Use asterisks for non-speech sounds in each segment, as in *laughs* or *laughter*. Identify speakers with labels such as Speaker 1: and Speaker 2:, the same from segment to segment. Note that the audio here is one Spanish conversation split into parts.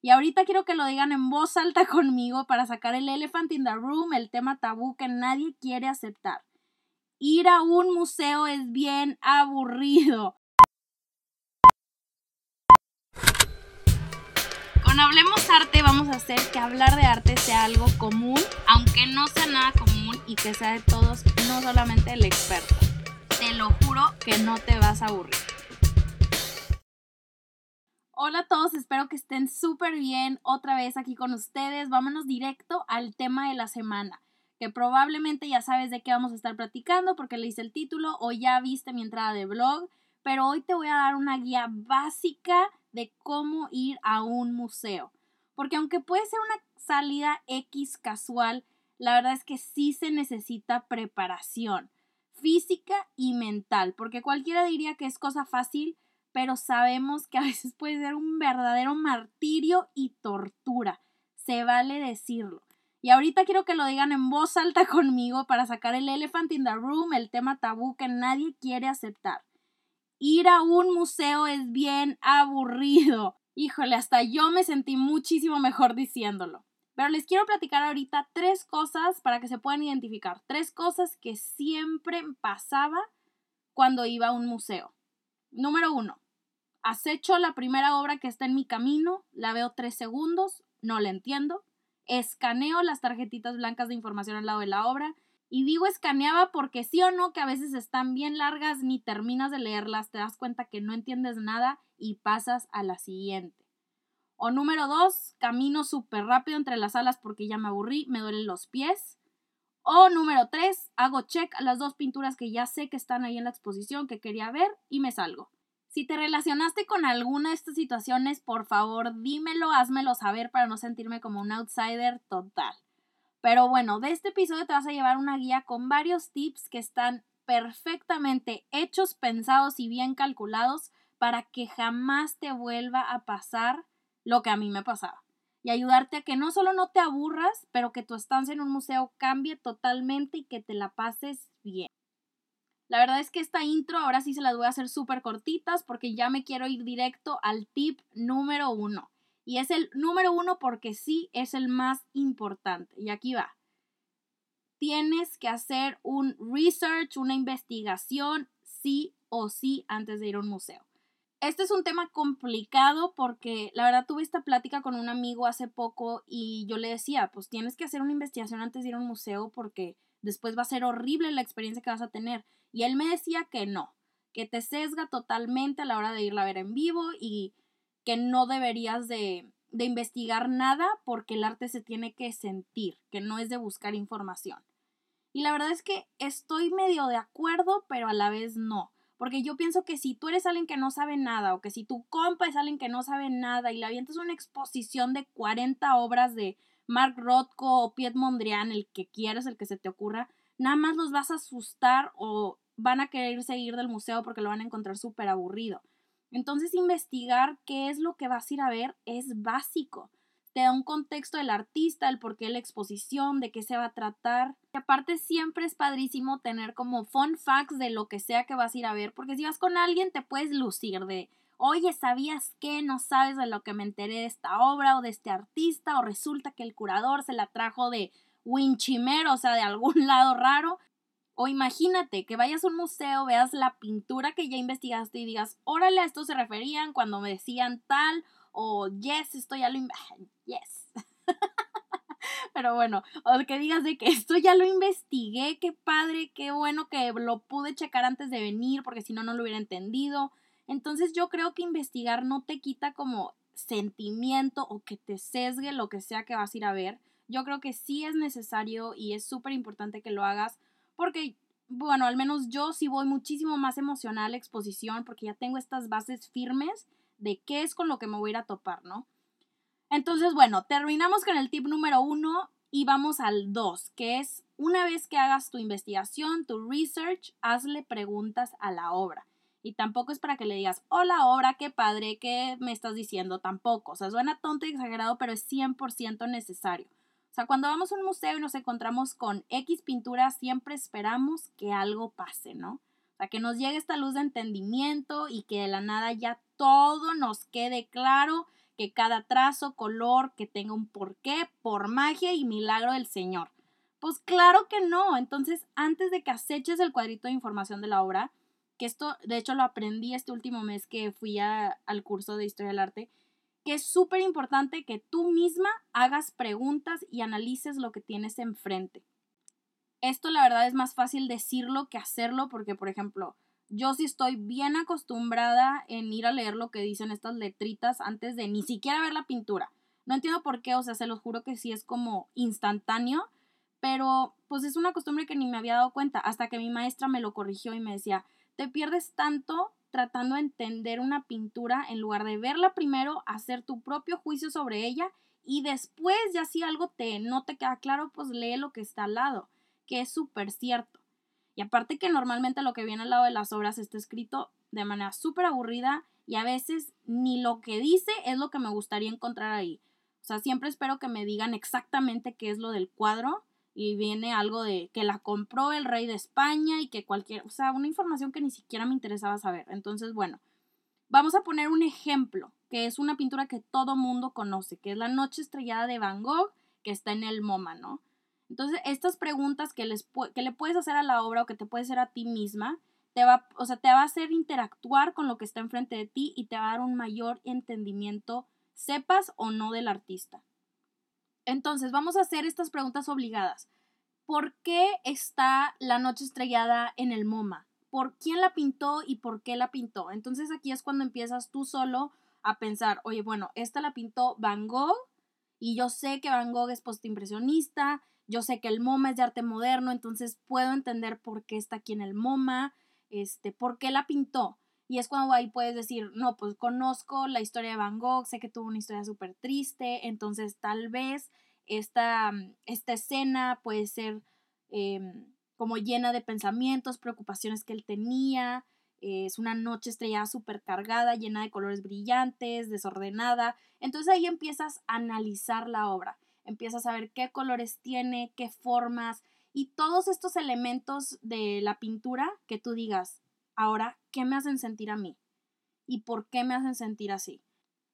Speaker 1: Y ahorita quiero que lo digan en voz alta *laughs* conmigo para sacar el elephant in the room, el tema tabú que nadie quiere aceptar. Ir a un museo es bien aburrido. Con Hablemos Arte vamos a hacer que hablar de arte sea algo común, aunque no sea nada común y que sea de todos, no solamente el experto. Te lo juro que no te vas a aburrir. Hola a todos, espero que estén súper bien otra vez aquí con ustedes. Vámonos directo al tema de la semana, que probablemente ya sabes de qué vamos a estar platicando porque le hice el título o ya viste mi entrada de blog, pero hoy te voy a dar una guía básica de cómo ir a un museo. Porque aunque puede ser una salida X casual, la verdad es que sí se necesita preparación física y mental, porque cualquiera diría que es cosa fácil, pero sabemos que a veces puede ser un verdadero martirio y tortura. Se vale decirlo. Y ahorita quiero que lo digan en voz alta conmigo para sacar el elephant in the room, el tema tabú que nadie quiere aceptar. Ir a un museo es bien aburrido. Híjole, hasta yo me sentí muchísimo mejor diciéndolo. Pero les quiero platicar ahorita tres cosas para que se puedan identificar. Tres cosas que siempre pasaba cuando iba a un museo. Número uno, acecho la primera obra que está en mi camino, la veo tres segundos, no la entiendo, escaneo las tarjetitas blancas de información al lado de la obra y digo escaneaba porque sí o no que a veces están bien largas ni terminas de leerlas, te das cuenta que no entiendes nada y pasas a la siguiente. O número dos, camino súper rápido entre las salas porque ya me aburrí, me duelen los pies. O número 3, hago check a las dos pinturas que ya sé que están ahí en la exposición que quería ver y me salgo. Si te relacionaste con alguna de estas situaciones, por favor dímelo, házmelo saber para no sentirme como un outsider total. Pero bueno, de este episodio te vas a llevar una guía con varios tips que están perfectamente hechos, pensados y bien calculados para que jamás te vuelva a pasar lo que a mí me pasaba y ayudarte a que no solo no te aburras, pero que tu estancia en un museo cambie totalmente y que te la pases bien. La verdad es que esta intro ahora sí se las voy a hacer súper cortitas porque ya me quiero ir directo al tip número uno. Y es el número uno porque sí es el más importante. Y aquí va. Tienes que hacer un research, una investigación, sí o sí, antes de ir a un museo. Este es un tema complicado porque la verdad tuve esta plática con un amigo hace poco y yo le decía, pues tienes que hacer una investigación antes de ir a un museo porque después va a ser horrible la experiencia que vas a tener. Y él me decía que no, que te sesga totalmente a la hora de irla a ver en vivo y que no deberías de, de investigar nada porque el arte se tiene que sentir, que no es de buscar información. Y la verdad es que estoy medio de acuerdo, pero a la vez no. Porque yo pienso que si tú eres alguien que no sabe nada o que si tu compa es alguien que no sabe nada y le avientas una exposición de 40 obras de Mark Rothko o Piet Mondrian, el que quieras, el que se te ocurra, nada más los vas a asustar o van a querer seguir del museo porque lo van a encontrar súper aburrido. Entonces investigar qué es lo que vas a ir a ver es básico te da un contexto del artista, el por qué la exposición, de qué se va a tratar. Y aparte siempre es padrísimo tener como fun facts de lo que sea que vas a ir a ver, porque si vas con alguien te puedes lucir de, oye, ¿sabías que no sabes de lo que me enteré de esta obra o de este artista? O resulta que el curador se la trajo de Winchimero, o sea, de algún *laughs* lado raro. O imagínate que vayas a un museo, veas la pintura que ya investigaste y digas, órale, a esto se referían cuando me decían tal, o yes, esto ya lo yes. *laughs* Pero bueno, o que digas de que esto ya lo investigué, qué padre, qué bueno que lo pude checar antes de venir, porque si no, no lo hubiera entendido. Entonces yo creo que investigar no te quita como sentimiento o que te sesgue lo que sea que vas a ir a ver. Yo creo que sí es necesario y es súper importante que lo hagas porque, bueno, al menos yo sí voy muchísimo más emocional a la exposición porque ya tengo estas bases firmes de qué es con lo que me voy a ir a topar, ¿no? Entonces, bueno, terminamos con el tip número uno y vamos al dos, que es una vez que hagas tu investigación, tu research, hazle preguntas a la obra. Y tampoco es para que le digas, hola obra, qué padre, ¿qué me estás diciendo? Tampoco. O sea, suena tonto y exagerado, pero es 100% necesario. Sea, cuando vamos a un museo y nos encontramos con X pintura, siempre esperamos que algo pase, ¿no? O sea, que nos llegue esta luz de entendimiento y que de la nada ya todo nos quede claro que cada trazo, color, que tenga un porqué, por magia y milagro del Señor. Pues claro que no. Entonces, antes de que aceches el cuadrito de información de la obra, que esto de hecho lo aprendí este último mes que fui al curso de historia del arte, que es súper importante que tú misma hagas preguntas y analices lo que tienes enfrente. Esto la verdad es más fácil decirlo que hacerlo porque, por ejemplo, yo sí estoy bien acostumbrada en ir a leer lo que dicen estas letritas antes de ni siquiera ver la pintura. No entiendo por qué, o sea, se los juro que sí es como instantáneo, pero pues es una costumbre que ni me había dado cuenta hasta que mi maestra me lo corrigió y me decía, te pierdes tanto tratando de entender una pintura en lugar de verla primero, hacer tu propio juicio sobre ella y después ya si algo te no te queda claro, pues lee lo que está al lado, que es súper cierto. Y aparte que normalmente lo que viene al lado de las obras está escrito de manera súper aburrida y a veces ni lo que dice es lo que me gustaría encontrar ahí. O sea, siempre espero que me digan exactamente qué es lo del cuadro y viene algo de que la compró el rey de España y que cualquier, o sea, una información que ni siquiera me interesaba saber. Entonces, bueno, vamos a poner un ejemplo, que es una pintura que todo mundo conoce, que es La Noche Estrellada de Van Gogh, que está en el MoMA, ¿no? Entonces, estas preguntas que, les, que le puedes hacer a la obra o que te puedes hacer a ti misma, te va, o sea, te va a hacer interactuar con lo que está enfrente de ti y te va a dar un mayor entendimiento, sepas o no del artista. Entonces, vamos a hacer estas preguntas obligadas. ¿Por qué está la noche estrellada en el MoMA? ¿Por quién la pintó y por qué la pintó? Entonces aquí es cuando empiezas tú solo a pensar, oye, bueno, esta la pintó Van Gogh y yo sé que Van Gogh es postimpresionista, yo sé que el MoMA es de arte moderno, entonces puedo entender por qué está aquí en el MoMA, este, por qué la pintó. Y es cuando ahí puedes decir, no, pues conozco la historia de Van Gogh, sé que tuvo una historia súper triste, entonces tal vez esta, esta escena puede ser em, como llena de pensamientos, preocupaciones que él tenía. es una noche estrellada súper cargada, llena de colores brillantes, desordenada. Entonces ahí empiezas a analizar la obra empiezas a ver qué colores tiene, qué formas y todos estos elementos de la pintura que tú digas, ahora, ¿qué me hacen sentir a mí? ¿Y por qué me hacen sentir así?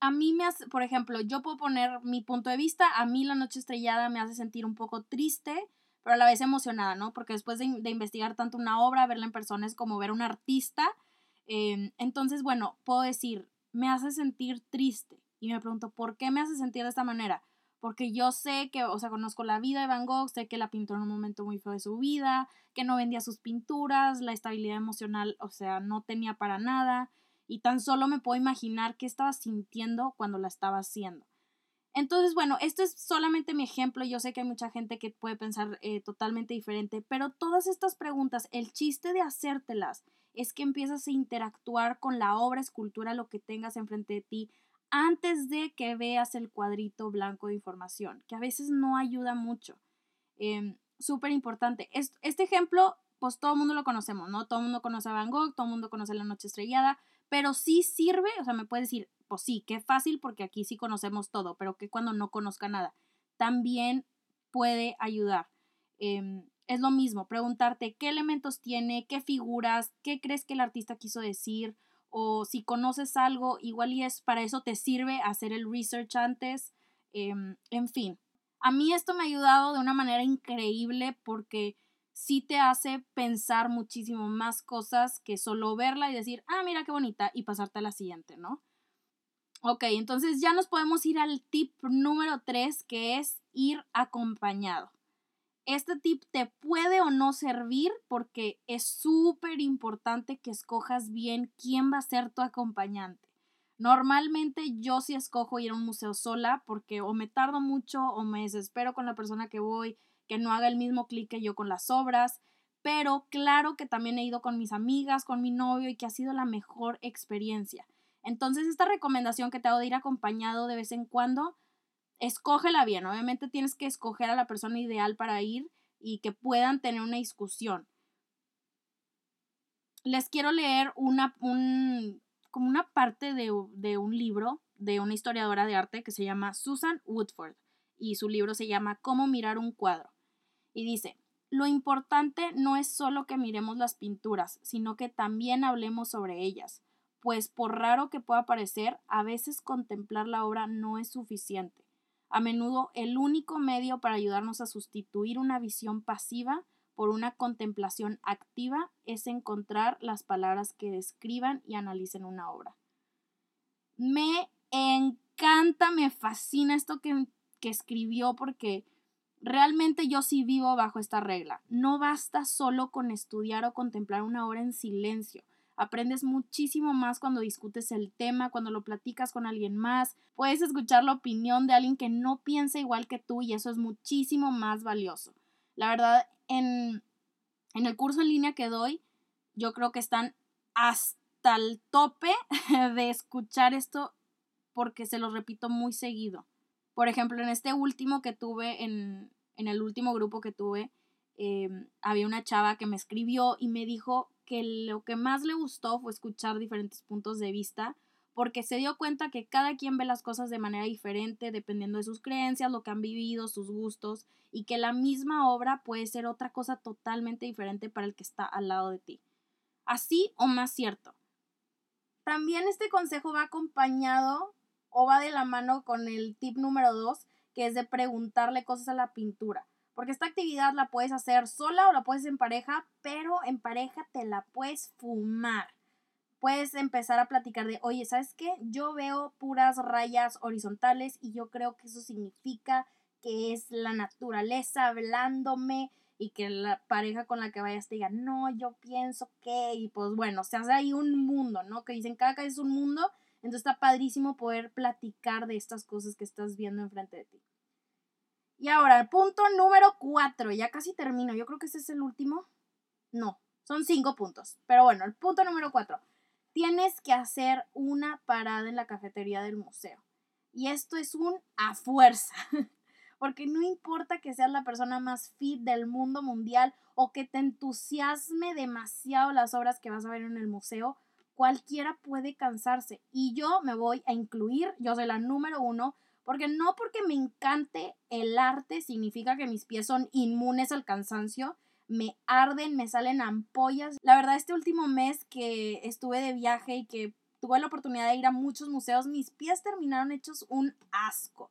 Speaker 1: A mí me hace, por ejemplo, yo puedo poner mi punto de vista, a mí la noche estrellada me hace sentir un poco triste, pero a la vez emocionada, ¿no? Porque después de, investigar tanto una obra, verla en persona es como ver a un artista. Em, entonces, bueno, puedo decir, me hace sentir triste. Y me pregunto, ¿por qué me hace sentir de esta manera? Porque yo sé que, o sea, conozco la vida de Van Gogh, sé que la pintó en un momento muy feo de su vida, que no vendía sus pinturas, la estabilidad emocional, o sea, no tenía para nada, y tan solo me puedo imaginar qué estaba sintiendo cuando la estaba haciendo. Entonces, bueno, esto es solamente mi ejemplo, yo sé que hay mucha gente que puede pensar eh, totalmente diferente, pero todas estas preguntas, el chiste de hacértelas es que empiezas a interactuar con la obra, escultura, lo que tengas enfrente de ti, antes de que veas el cuadrito blanco de información, que a veces no ayuda mucho. Em, súper importante. Este, ejemplo, pues todo el mundo lo conocemos, ¿no? Todo el mundo conoce a Van Gogh, todo el mundo conoce La Noche Estrellada, pero sí sirve, o sea, me puedes decir, pues sí, qué fácil porque aquí sí conocemos todo, pero que cuando no conozca nada, también puede ayudar. Em, es lo mismo, preguntarte qué elementos tiene, qué figuras, qué crees que el artista quiso decir, o si conoces algo, igual y es para eso te sirve hacer el research antes, em, en fin. A mí esto me ha ayudado de una manera increíble porque sí te hace pensar muchísimo más cosas que solo verla y decir, ah, mira qué bonita y pasarte a la siguiente, ¿no? Ok, entonces ya nos podemos ir al tip número 3 que es ir acompañado. Este tip te puede o no servir porque es súper importante que escojas bien quién va a ser tu acompañante. Normalmente yo sí escojo ir a un museo sola porque o me tardo mucho o me desespero con la persona que voy, que no haga el mismo clic que yo con las obras, pero claro que también he ido con mis amigas, con mi novio y que ha sido la mejor experiencia. Entonces esta recomendación que te hago de ir acompañado de vez en cuando escógela bien. Obviamente tienes que escoger a la persona ideal para ir y que puedan tener una discusión. Les quiero leer una, como una parte de, de un libro de una historiadora de arte que se llama Susan Woodford y su libro se llama Cómo mirar un cuadro. Y dice, lo importante no es solo que miremos las pinturas, sino que también hablemos sobre ellas pues por raro que pueda parecer, a veces contemplar la obra no es suficiente. A menudo el único medio para ayudarnos a sustituir una visión pasiva por una contemplación activa es encontrar las palabras que describan y analicen una obra. Me encanta, me fascina esto que, que escribió porque realmente yo sí vivo bajo esta regla. No basta solo con estudiar o contemplar una obra en silencio. Aprendes muchísimo más cuando discutes el tema, cuando lo platicas con alguien más. Puedes escuchar la opinión de alguien que no piensa igual que tú y eso es muchísimo más valioso. La verdad, en, en el curso en línea que doy, yo creo que están hasta el tope *laughs* de escuchar esto porque se lo repito muy seguido. Por ejemplo, en este último que tuve, en, en el último grupo que tuve, em, había una chava que me escribió y me dijo que lo que más le gustó fue escuchar diferentes puntos de vista, porque se dio cuenta que cada quien ve las cosas de manera diferente, dependiendo de sus creencias, lo que han vivido, sus gustos, y que la misma obra puede ser otra cosa totalmente diferente para el que está al lado de ti. Así o más cierto. También este consejo va acompañado o va de la mano con el tip número dos, que es de preguntarle cosas a la pintura. Porque esta actividad la puedes hacer sola o la puedes en pareja, pero en pareja te la puedes fumar. Puedes empezar a platicar de, oye, ¿sabes qué? Yo veo puras rayas horizontales y yo creo que eso significa que es la naturaleza hablándome y que la pareja con la que vayas te diga, no, yo pienso que, y pues bueno, se hace ahí un mundo, ¿no? Que dicen, cada casa es un mundo, entonces está padrísimo poder platicar de estas cosas que estás viendo enfrente de ti. Y ahora, el punto número cuatro, ya casi termino, yo creo que ese es el último. No, son cinco puntos. Pero bueno, el punto número cuatro. Tienes que hacer una parada en la cafetería del museo. Y esto es un a fuerza. *laughs* Porque no importa que seas la persona más fit del mundo mundial o que te entusiasme demasiado las obras que vas a ver en el museo, cualquiera puede cansarse. Y yo me voy a incluir, yo soy la número uno, porque no porque me encante el arte significa que mis pies son inmunes al cansancio, me arden, me salen ampollas. La verdad, este último mes que estuve de viaje y que tuve la oportunidad de ir a muchos museos, mis pies terminaron hechos un asco.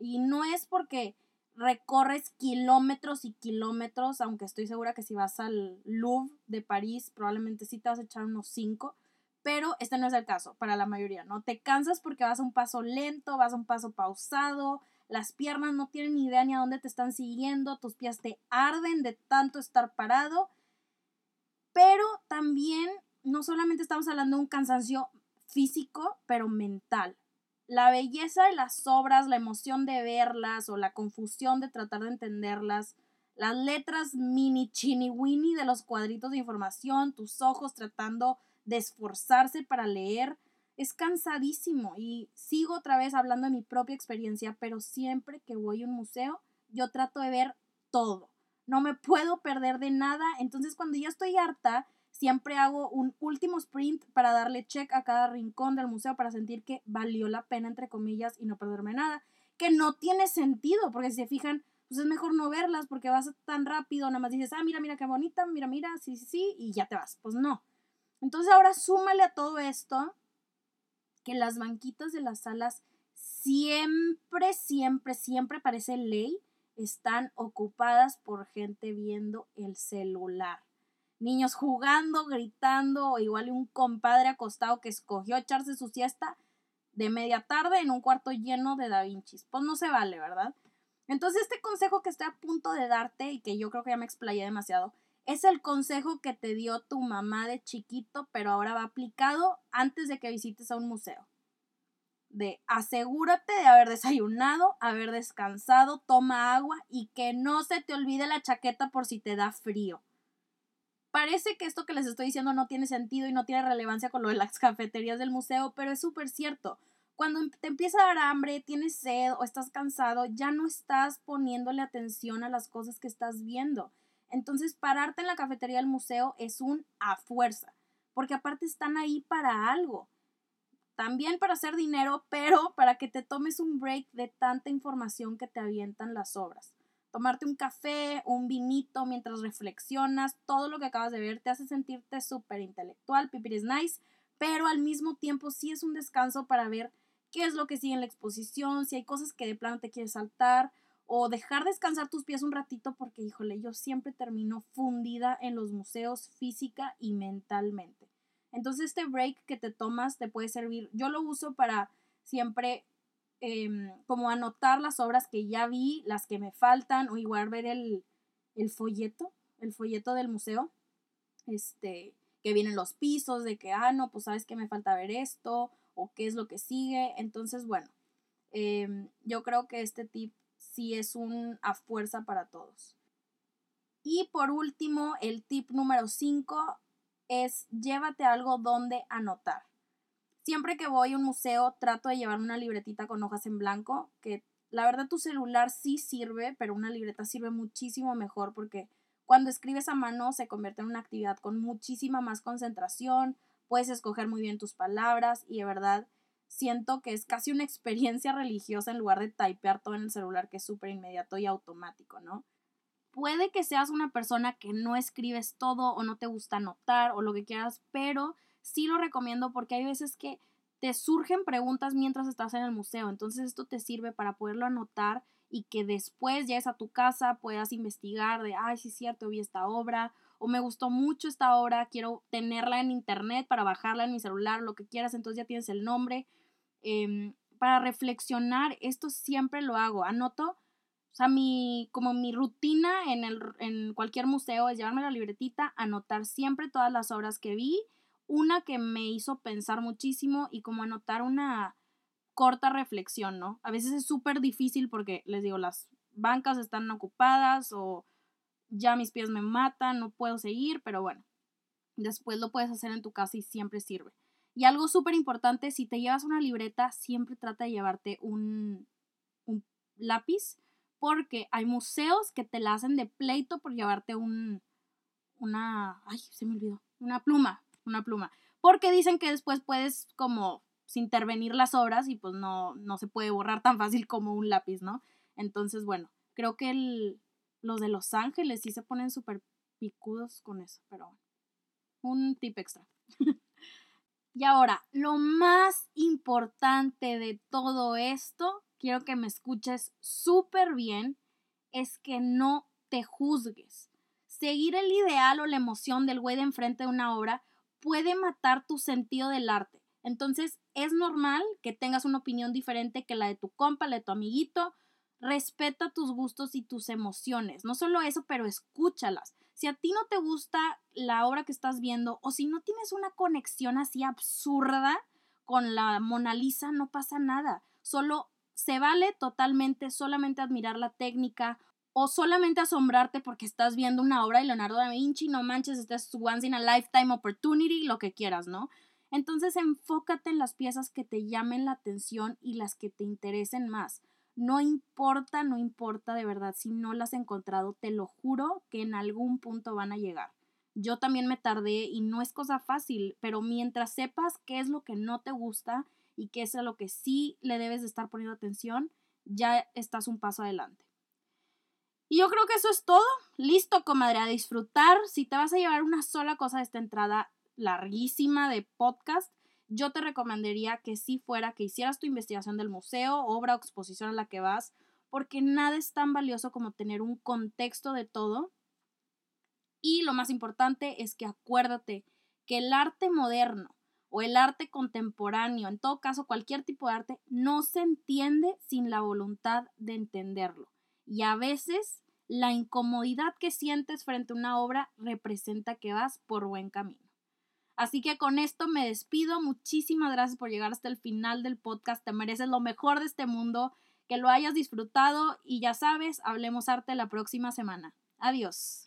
Speaker 1: Y no es porque recorres kilómetros y kilómetros, aunque estoy segura que si vas al Louvre de París, probablemente sí te vas a echar unos cinco pero este no es el caso para la mayoría, ¿no? Te cansas porque vas a un paso lento, vas a un paso pausado, las piernas no tienen ni idea ni a dónde te están siguiendo, tus pies te arden de tanto estar parado, pero también no solamente estamos hablando de un cansancio físico, pero mental. La belleza de las obras, la emoción de verlas o la confusión de tratar de entenderlas, las letras mini chini winnie de los cuadritos de información, tus ojos tratando de esforzarse para leer, es cansadísimo y sigo otra vez hablando de mi propia experiencia, pero siempre que voy a un museo, yo trato de ver todo. No me puedo perder de nada, entonces cuando ya estoy harta, siempre hago un último sprint para darle check a cada rincón del museo para sentir que valió la pena, entre comillas, y no perderme nada. Que no tiene sentido, porque si se fijan, pues es mejor no verlas porque vas tan rápido, nada más dices, ah, mira, mira qué bonita, mira, mira, sí, sí, sí, y ya te vas. Pues no. Entonces ahora súmale a todo esto que las banquitas de las salas siempre, siempre, siempre parece ley, están ocupadas por gente viendo el celular. Niños jugando, gritando, o igual un compadre acostado que escogió echarse su siesta de media tarde en un cuarto lleno de Da Vinci. Pues no se vale, ¿verdad? Entonces este consejo que estoy a punto de darte y que yo creo que ya me explayé demasiado, es el consejo que te dio tu mamá de chiquito, pero ahora va aplicado antes de que visites a un museo. De asegúrate de haber desayunado, haber descansado, toma agua y que no se te olvide la chaqueta por si te da frío. Parece que esto que les estoy diciendo no tiene sentido y no tiene relevancia con lo de las *laughs* cafeterías del museo, pero es súper cierto. Cuando te empieza a dar hambre, tienes sed o estás cansado, ya no estás poniéndole atención a las cosas que estás viendo entonces, pararte en la cafetería del museo es un a fuerza, porque aparte están ahí para algo. También para hacer dinero, pero para que te tomes un break de tanta información que te avientan las obras. Tomarte un café, un vinito mientras reflexionas, todo lo que acabas de ver te hace sentirte súper intelectual, pipiris nice, pero al mismo tiempo sí es un descanso para ver qué es lo que sigue en la exposición, si hay cosas que de plano te quieres saltar o dejar descansar tus pies un ratito porque, híjole, yo siempre termino fundida en los museos física y mentalmente. Entonces este break que te tomas te puede servir. Yo lo uso para siempre em, como anotar las obras que ya vi, las que me faltan o igual ver el, el folleto, el folleto del museo, este, que vienen los pisos, de que, ah, no, pues sabes que me falta ver esto o qué es lo que sigue. Entonces, bueno, em, yo creo que este tip sí es un a fuerza para todos. Y por último, el tip número 5 es llévate algo donde anotar. Siempre que voy a un museo trato de llevar una libretita con hojas en blanco, que la verdad tu celular sí sirve, pero una libreta sirve muchísimo mejor porque cuando escribes a mano se convierte en una actividad con muchísima más concentración, puedes escoger muy bien tus palabras y de verdad siento que es casi una experiencia religiosa en lugar de typear todo en el celular que es súper inmediato y automático, ¿no? Puede que seas una persona que no escribes todo o no te gusta anotar o lo que quieras, pero sí lo recomiendo porque hay veces que te surgen preguntas mientras estás en el museo, entonces esto te sirve para poderlo anotar y que después llegues a tu casa puedas investigar de, ay, sí es cierto, vi esta obra o me gustó mucho esta obra, quiero tenerla en internet para bajarla en mi celular, lo que quieras, entonces ya tienes el nombre. Em, para reflexionar, esto siempre lo hago, anoto o sea, mi, como mi rutina en, el, en cualquier museo es llevarme la libretita, anotar siempre todas las obras que vi, una que me hizo pensar muchísimo y como anotar una corta reflexión, ¿no? A veces es súper difícil porque, les digo, las bancas están ocupadas o ya mis pies me matan, no puedo seguir, pero bueno, después lo puedes hacer en tu casa y siempre sirve. Y algo súper importante, si te llevas una libreta, siempre trata de llevarte un, un lápiz porque hay museos que te la hacen de pleito por llevarte un, una, ay, se me olvidó, una pluma, una pluma, porque dicen que después puedes como intervenir las obras y pues no, no se puede borrar tan fácil como un lápiz, ¿no? Entonces, bueno, creo que el, los de Los Ángeles sí se ponen súper picudos con eso, pero un tip extra. *laughs* y ahora, lo más importante de todo esto quiero que me escuches súper bien, es que no te juzgues. Seguir el ideal o la emoción del güey de enfrente de una obra puede matar tu sentido del arte. Entonces es normal que tengas una opinión diferente que la de tu compa, la de tu amiguito. Respeta tus gustos y tus emociones. No solo eso, pero escúchalas. Si a ti no te gusta la obra que estás viendo o si no tienes una conexión así absurda con la Mona Lisa, no pasa nada. Solo se vale totalmente solamente admirar la técnica o solamente asombrarte porque estás viendo una obra de Leonardo da Vinci, no manches, este es once in a lifetime opportunity, lo que quieras, ¿no? Entonces enfócate en las piezas que te llamen la atención y las que te interesen más. No importa, no importa de verdad si no las has encontrado, te lo juro que en algún punto van a llegar. Yo también me tardé y no es cosa fácil, pero mientras sepas qué es lo que no te gusta y que es a lo que sí le debes de estar poniendo atención, ya estás un paso adelante. Y yo creo que eso es todo. Listo, comadre, a disfrutar. Si te vas a llevar una sola cosa de esta entrada larguísima de podcast, yo te recomendaría que si fuera que hicieras tu investigación del museo, obra o exposición a la que vas, porque nada es tan valioso como tener un contexto de todo. Y lo más importante es que acuérdate que el arte moderno o el arte contemporáneo, en todo caso cualquier tipo de arte, no se entiende sin la voluntad de entenderlo. Y a veces la incomodidad que sientes frente a una obra representa que vas por buen camino. Así que con esto me despido. Muchísimas gracias por llegar hasta el final del podcast. Te mereces lo mejor de este mundo. Que lo hayas disfrutado y ya sabes, hablemos arte la próxima semana. Adiós.